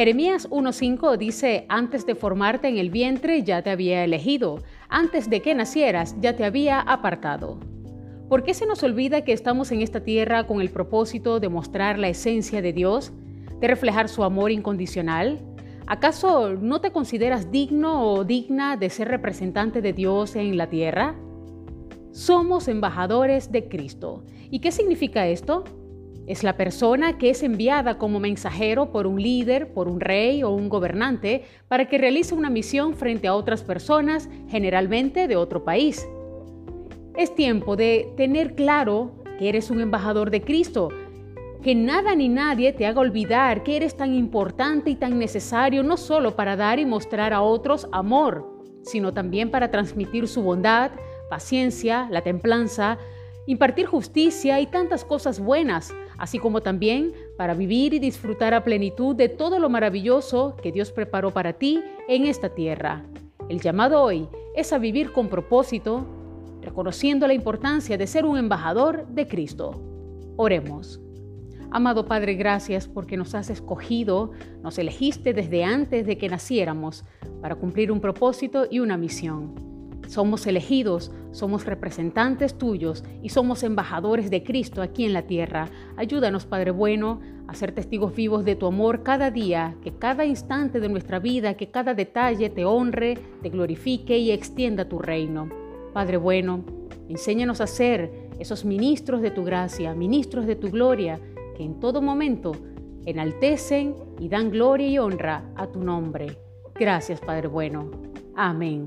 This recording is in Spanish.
Jeremías 1.5 dice, antes de formarte en el vientre ya te había elegido, antes de que nacieras ya te había apartado. ¿Por qué se nos olvida que estamos en esta tierra con el propósito de mostrar la esencia de Dios, de reflejar su amor incondicional? ¿Acaso no te consideras digno o digna de ser representante de Dios en la tierra? Somos embajadores de Cristo. ¿Y qué significa esto? Es la persona que es enviada como mensajero por un líder, por un rey o un gobernante para que realice una misión frente a otras personas, generalmente de otro país. Es tiempo de tener claro que eres un embajador de Cristo, que nada ni nadie te haga olvidar que eres tan importante y tan necesario no solo para dar y mostrar a otros amor, sino también para transmitir su bondad, paciencia, la templanza, impartir justicia y tantas cosas buenas, así como también para vivir y disfrutar a plenitud de todo lo maravilloso que Dios preparó para ti en esta tierra. El llamado hoy es a vivir con propósito, reconociendo la importancia de ser un embajador de Cristo. Oremos. Amado Padre, gracias porque nos has escogido, nos elegiste desde antes de que naciéramos para cumplir un propósito y una misión. Somos elegidos, somos representantes tuyos y somos embajadores de Cristo aquí en la tierra. Ayúdanos, Padre bueno, a ser testigos vivos de tu amor cada día, que cada instante de nuestra vida, que cada detalle te honre, te glorifique y extienda tu reino. Padre bueno, enséñanos a ser esos ministros de tu gracia, ministros de tu gloria, que en todo momento enaltecen y dan gloria y honra a tu nombre. Gracias, Padre bueno. Amén.